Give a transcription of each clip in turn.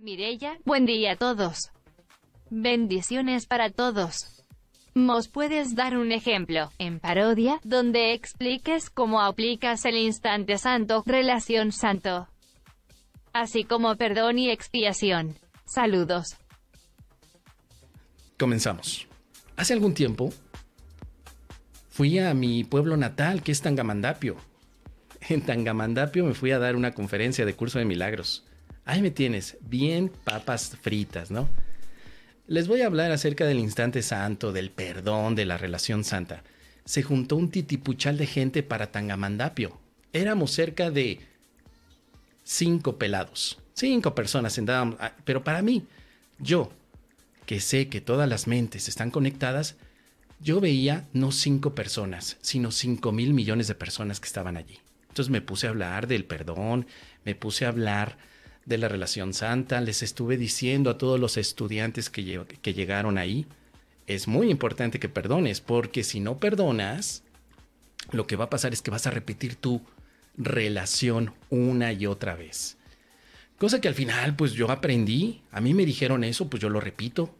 Mirella, buen día a todos. Bendiciones para todos. ¿Mos puedes dar un ejemplo, en parodia, donde expliques cómo aplicas el instante santo, relación santo? Así como perdón y expiación. Saludos. Comenzamos. Hace algún tiempo fui a mi pueblo natal, que es Tangamandapio. En Tangamandapio me fui a dar una conferencia de curso de milagros. Ahí me tienes, bien papas fritas, ¿no? Les voy a hablar acerca del instante santo, del perdón, de la relación santa. Se juntó un titipuchal de gente para Tangamandapio. Éramos cerca de cinco pelados, cinco personas sentábamos, ah, pero para mí, yo, que sé que todas las mentes están conectadas, yo veía no cinco personas, sino cinco mil millones de personas que estaban allí. Entonces me puse a hablar del perdón, me puse a hablar de la relación santa, les estuve diciendo a todos los estudiantes que, llegaron ahí, es muy importante que perdones, porque si no perdonas, lo que va a pasar es que vas a repetir tu relación una y otra vez. Cosa que al final, pues yo aprendí, a mí me dijeron eso, pues yo lo repito.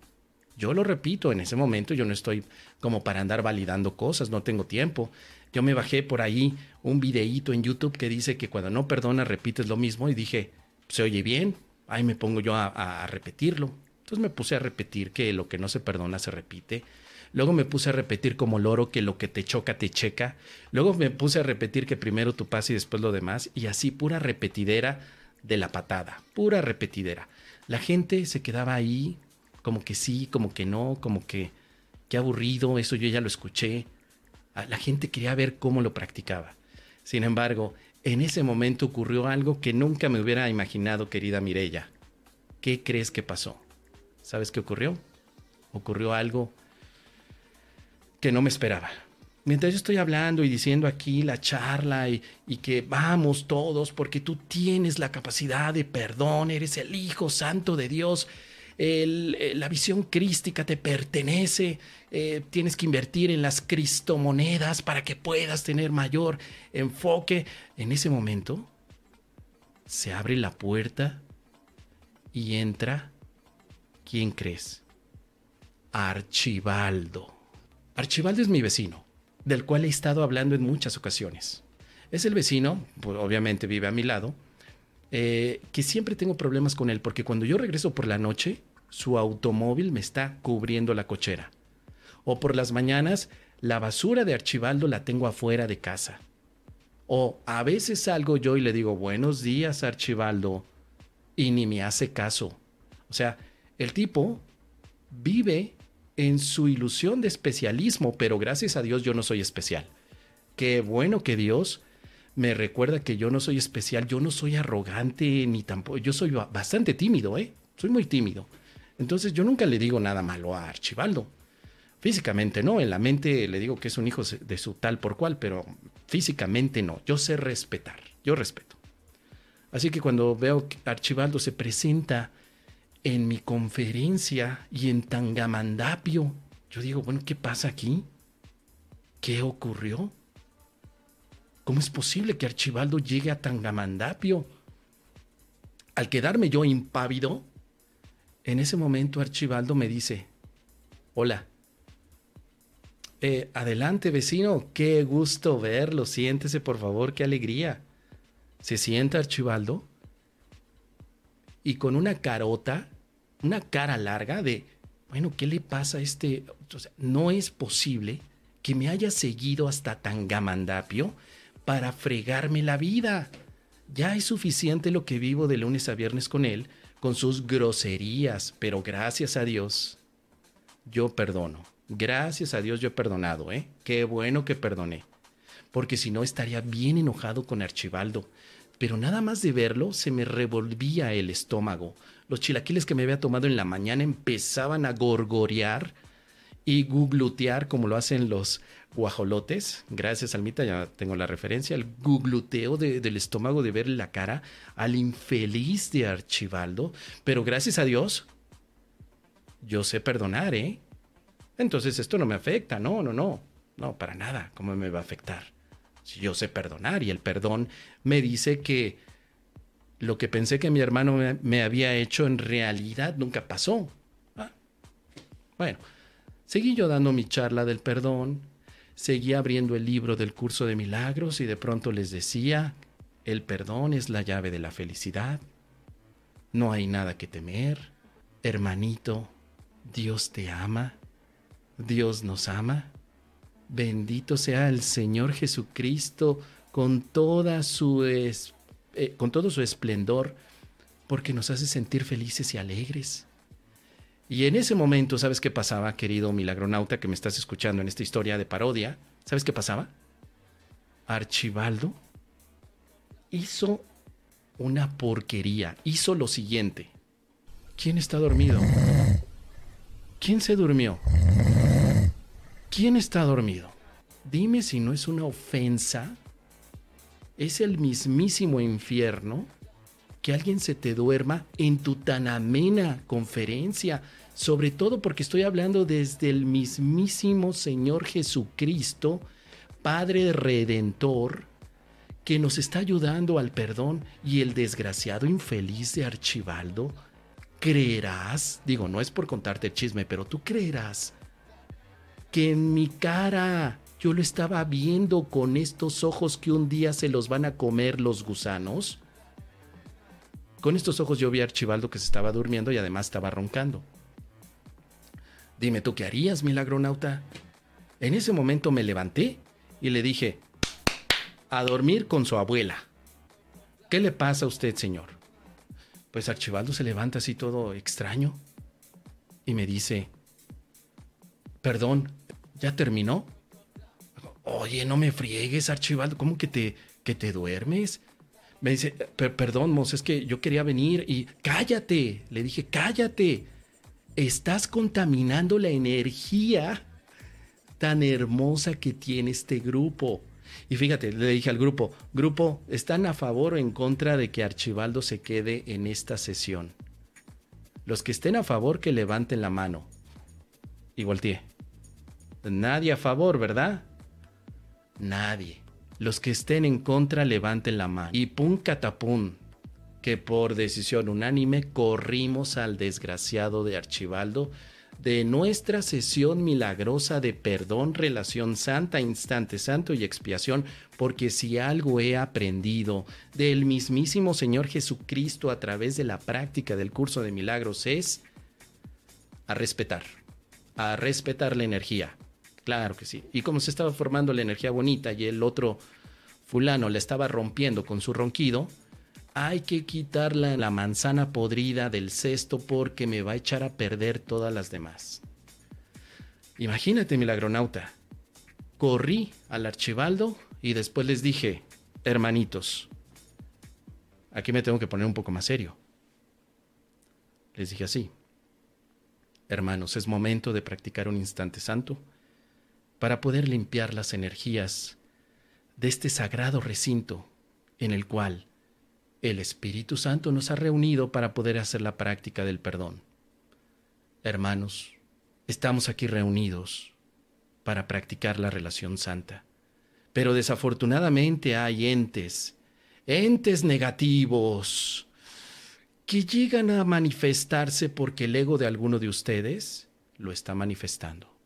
Yo lo repito, en ese momento yo no estoy como para andar validando cosas, no tengo tiempo. Yo me bajé por ahí un videíto en YouTube que dice que cuando no perdonas repites lo mismo y dije, se oye bien, ahí me pongo yo a, repetirlo. Entonces me puse a repetir que lo que no se perdona se repite. Luego me puse a repetir como loro que lo que te choca te checa. Luego me puse a repetir que primero tu paz y después lo demás. Y así pura repetidera de la patada. Pura repetidera. La gente se quedaba ahí como que sí, como que no, como que qué aburrido. Eso yo ya lo escuché. Ah, la gente quería ver cómo lo practicaba. Sin embargo, en ese momento ocurrió algo que nunca me hubiera imaginado, querida Mirella. ¿Qué crees que pasó? ¿Sabes qué ocurrió? Ocurrió algo que no me esperaba. Mientras yo estoy hablando y diciendo aquí la charla y, y, que vamos todos porque tú tienes la capacidad de perdón, eres el Hijo Santo de Dios eh, la visión crística te pertenece, eh, tienes que invertir en las cristomonedas para que puedas tener mayor enfoque. En ese momento se abre la puerta y entra, ¿quién crees? Archibaldo. Archibaldo es mi vecino, del cual he estado hablando en muchas ocasiones. Es el vecino, pues obviamente vive a mi lado, eh, que siempre tengo problemas con él, porque cuando yo regreso por la noche, su automóvil me está cubriendo la cochera. O por las mañanas, la basura de Archibaldo la tengo afuera de casa. O a veces salgo yo y le digo, buenos días, Archibaldo, y ni me hace caso. O sea, el tipo vive en su ilusión de especialismo, pero gracias a Dios yo no soy especial. Qué bueno que Dios me recuerda que yo no soy especial, yo no soy arrogante ni tampoco, yo soy bastante tímido, ¿eh? Soy muy tímido. Entonces yo nunca le digo nada malo a Archibaldo. Físicamente no, en la mente le digo que es un hijo de su tal por cual, pero físicamente no. Yo sé respetar, yo respeto. Así que cuando veo que Archibaldo se presenta en mi conferencia y en Tangamandapio, yo digo, bueno, ¿qué pasa aquí? ¿Qué ocurrió? ¿Cómo es posible que Archibaldo llegue a Tangamandapio? Al quedarme yo impávido, en ese momento Archibaldo me dice, hola, eh, adelante vecino, qué gusto verlo, siéntese por favor, qué alegría. Se sienta Archibaldo y con una carota, una cara larga de, bueno, ¿qué le pasa a este? no es posible que me haya seguido hasta Tangamandapio para fregarme la vida. Ya es suficiente lo que vivo de lunes a viernes con él con sus groserías, pero gracias a Dios, yo perdono. Gracias a Dios yo he perdonado, ¿eh? Qué bueno que perdoné. Porque si no estaría bien enojado con Archibaldo. Pero nada más de verlo se me revolvía el estómago. Los chilaquiles que me había tomado en la mañana empezaban a gorgorear y guglutear como lo hacen los guajolotes. Gracias, Almita, ya tengo la referencia. El gugluteo del estómago de ver la cara al infeliz de Archibaldo. Pero gracias a Dios, yo sé perdonar, ¿eh? Entonces esto no me afecta, no, no, no. No, para nada. ¿Cómo me va a afectar? Si yo sé perdonar y el perdón me dice que lo que pensé que mi hermano me, había hecho en realidad nunca pasó. Ah, bueno, seguí yo dando mi charla del perdón, seguí abriendo el libro del curso de milagros y de pronto les decía, el perdón es la llave de la felicidad, no hay nada que temer, hermanito, Dios te ama, Dios nos ama, bendito sea el Señor Jesucristo con toda su eh, con todo su esplendor, porque nos hace sentir felices y alegres. Y en ese momento, ¿sabes qué pasaba, querido milagronauta que me estás escuchando en esta historia de parodia? ¿Sabes qué pasaba? Archibaldo hizo una porquería. Hizo lo siguiente. ¿Quién está dormido? ¿Quién se durmió? ¿Quién está dormido? Dime si no es una ofensa es el mismísimo infierno que alguien se te duerma en tu tan amena conferencia, sobre todo porque estoy hablando desde el mismísimo Señor Jesucristo, Padre Redentor, que nos está ayudando al perdón y el desgraciado infeliz de Archibaldo, creerás, digo, no es por contarte el chisme, pero tú creerás que en mi cara yo lo estaba viendo con estos ojos que un día se los van a comer los gusanos. Con estos ojos yo vi a Archibaldo que se estaba durmiendo y además estaba roncando. Dime tú qué harías, milagronauta. En ese momento me levanté y le dije, a dormir con su abuela. ¿Qué le pasa a usted, señor? Pues Archibaldo se levanta así todo extraño y me dice, perdón, ¿ya terminó? Oye, no me friegues, Archibaldo, ¿cómo que te, que te duermes? Me dice, perdón, Mos, es que yo quería venir y cállate. Le dije, cállate. Estás contaminando la energía tan hermosa que tiene este grupo. Y fíjate, le dije al grupo, grupo, ¿están a favor o en contra de que Archibaldo se quede en esta sesión? Los que estén a favor, que levanten la mano. Y volteé. Nadie a favor, ¿verdad? Nadie. Los que estén en contra levanten la mano. Y pum catapum, que por decisión unánime corrimos al desgraciado de Archibaldo de nuestra sesión milagrosa de perdón, relación santa, instante santo y expiación, porque si algo he aprendido del mismísimo Señor Jesucristo a través de la práctica del curso de milagros es a respetar, a respetar la energía, Claro que sí. Y como se estaba formando la energía bonita y el otro fulano le estaba rompiendo con su ronquido, hay que quitarla la manzana podrida del cesto porque me va a echar a perder todas las demás. Imagínate, milagronauta. Corrí al archibaldo y después les dije, hermanitos, aquí me tengo que poner un poco más serio. Les dije así, hermanos, es momento de practicar un instante santo para poder limpiar las energías de este sagrado recinto en el cual el Espíritu Santo nos ha reunido para poder hacer la práctica del perdón. Hermanos, estamos aquí reunidos para practicar la relación santa, pero desafortunadamente hay entes, entes negativos, que llegan a manifestarse porque el ego de alguno de ustedes lo está manifestando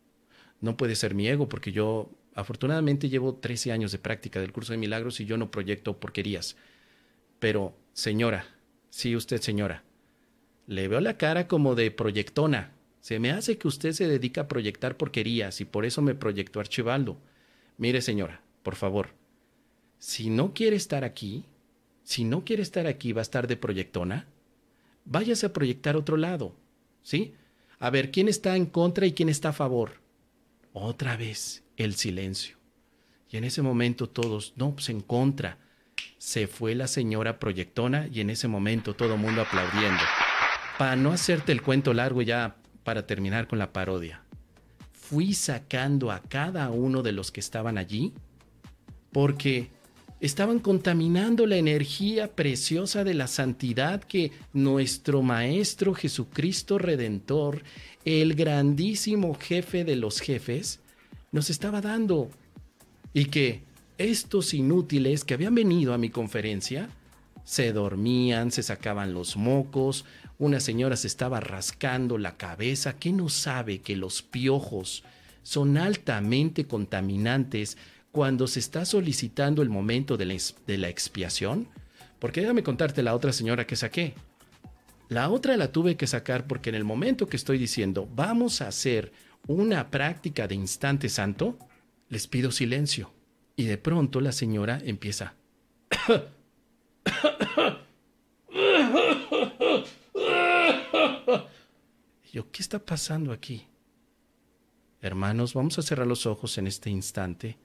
no puede ser mi ego porque yo afortunadamente llevo 13 años de práctica del curso de milagros y yo no proyecto porquerías. Pero, señora, sí usted señora, le veo la cara como de proyectona. Se me hace que usted se dedica a proyectar porquerías y por eso me proyectó Archibaldo. Mire, señora, por favor, si no quiere estar aquí, si no quiere estar aquí, va a estar de proyectona, váyase a proyectar otro lado, ¿sí? A ver, ¿quién está en contra y quién está a favor? Otra vez el silencio. Y en ese momento todos, no, pues en contra. Se fue la señora proyectona y en ese momento todo el mundo aplaudiendo. Para no hacerte el cuento largo ya para terminar con la parodia. Fui sacando a cada uno de los que estaban allí porque estaban contaminando la energía preciosa de la santidad que nuestro Maestro Jesucristo Redentor el grandísimo jefe de los jefes nos estaba dando. Y que estos inútiles que habían venido a mi conferencia Se dormían, se sacaban los mocos, una señora se estaba rascando la cabeza. ¿Qué no sabe que los piojos son altamente contaminantes cuando se está solicitando el momento de la, expiación? Porque déjame contarte la otra señora que saqué. La otra la tuve que sacar porque en el momento que estoy diciendo vamos a hacer una práctica de instante santo, les pido silencio. Y de pronto la señora empieza. yo, ¿qué está pasando aquí? Hermanos, vamos a cerrar los ojos en este instante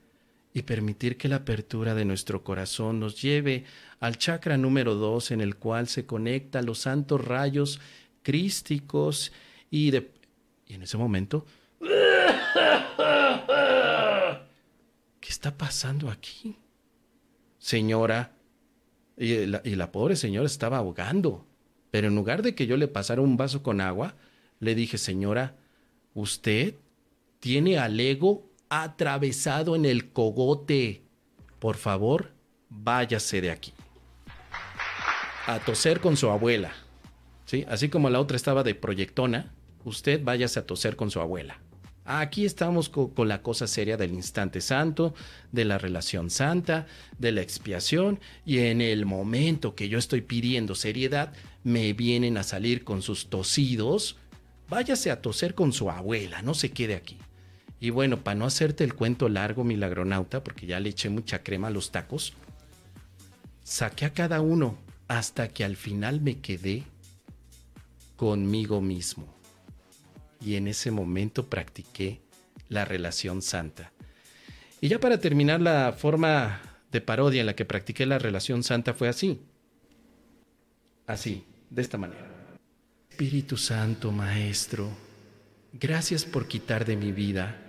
y permitir que la apertura de nuestro corazón nos lleve al chakra número dos en el cual se conecta los santos rayos crísticos y de y en ese momento ¿Qué está pasando aquí? Señora, y la, y la pobre señora estaba ahogando, pero en lugar de que yo le pasara un vaso con agua, le dije, señora, usted tiene al ego atravesado en el cogote. Por favor, váyase de aquí. A toser con su abuela. ¿Sí? Así como la otra estaba de proyectona, usted váyase a toser con su abuela. Aquí estamos con, la cosa seria del instante santo, de la relación santa, de la expiación, y en el momento que yo estoy pidiendo seriedad, me vienen a salir con sus tosidos. Váyase a toser con su abuela, no se quede aquí. Y bueno, para no hacerte el cuento largo, milagronauta, porque ya le eché mucha crema a los tacos, saqué a cada uno hasta que al final me quedé conmigo mismo y en ese momento practiqué la relación santa. Y ya para terminar, la forma de parodia en la que practiqué la relación santa fue así. Así, de esta manera. Espíritu Santo, Maestro, gracias por quitar de mi vida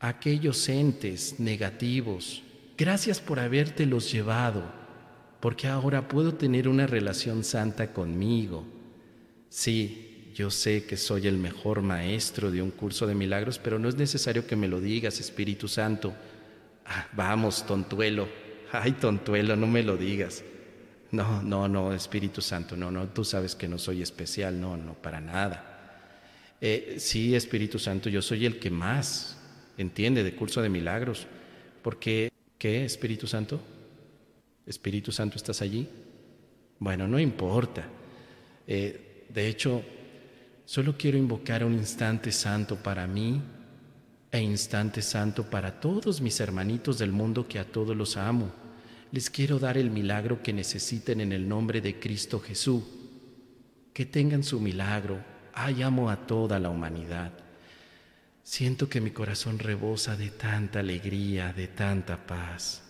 aquellos entes negativos. Gracias por habértelos llevado, porque ahora puedo tener una relación santa conmigo. Sí, yo sé que soy el mejor maestro de un curso de milagros, pero no es necesario que me lo digas, Espíritu Santo. Ah, vamos, tontuelo. Ay, tontuelo, no me lo digas. No, no, no, Espíritu Santo, no, no, tú sabes que no soy especial, no, no, para nada. Eh, sí, Espíritu Santo, yo soy el que más entiende de curso de milagros. Porque, ¿qué, Espíritu Santo? Espíritu Santo, ¿estás allí? Bueno, no importa. Eh, de hecho, Solo quiero invocar un instante santo para mí e instante santo para todos mis hermanitos del mundo que a todos los amo. Les quiero dar el milagro que necesiten en el nombre de Cristo Jesús. Que tengan su milagro. Ay, amo a toda la humanidad. Siento que mi corazón rebosa de tanta alegría, de tanta paz.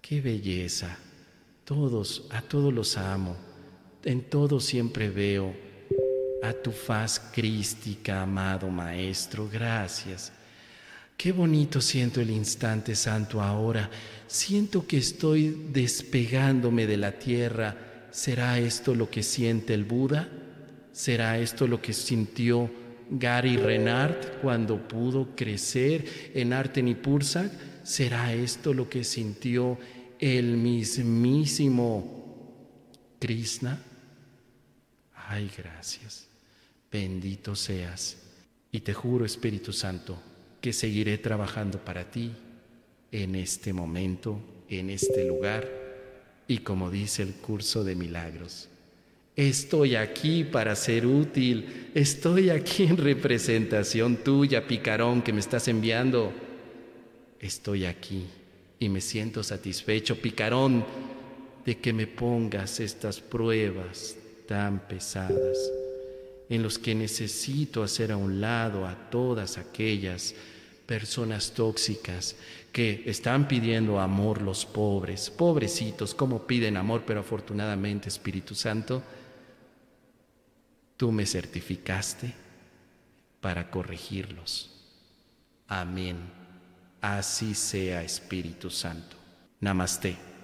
Qué belleza. Todos, a todos los amo. En todos siempre veo a tu faz crística, amado Maestro. Gracias. Qué bonito siento el instante santo ahora. Siento que estoy despegándome de la tierra. ¿Será esto lo que siente el Buda? ¿Será esto lo que sintió Gary Renard cuando pudo crecer en Artenipursa? ¿Será esto lo que sintió el mismísimo Krishna? Ay, gracias. Bendito seas. Y te juro, Espíritu Santo, que seguiré trabajando para ti en este momento, en este lugar, y como dice el curso de milagros. Estoy aquí para ser útil. Estoy aquí en representación tuya, picarón, que me estás enviando. Estoy aquí y me siento satisfecho, picarón, de que me pongas estas pruebas tan pesadas en los que necesito hacer a un lado a todas aquellas personas tóxicas que están pidiendo amor los pobres, pobrecitos, como piden amor, pero afortunadamente Espíritu Santo, tú me certificaste para corregirlos. Amén. Así sea Espíritu Santo. Namaste.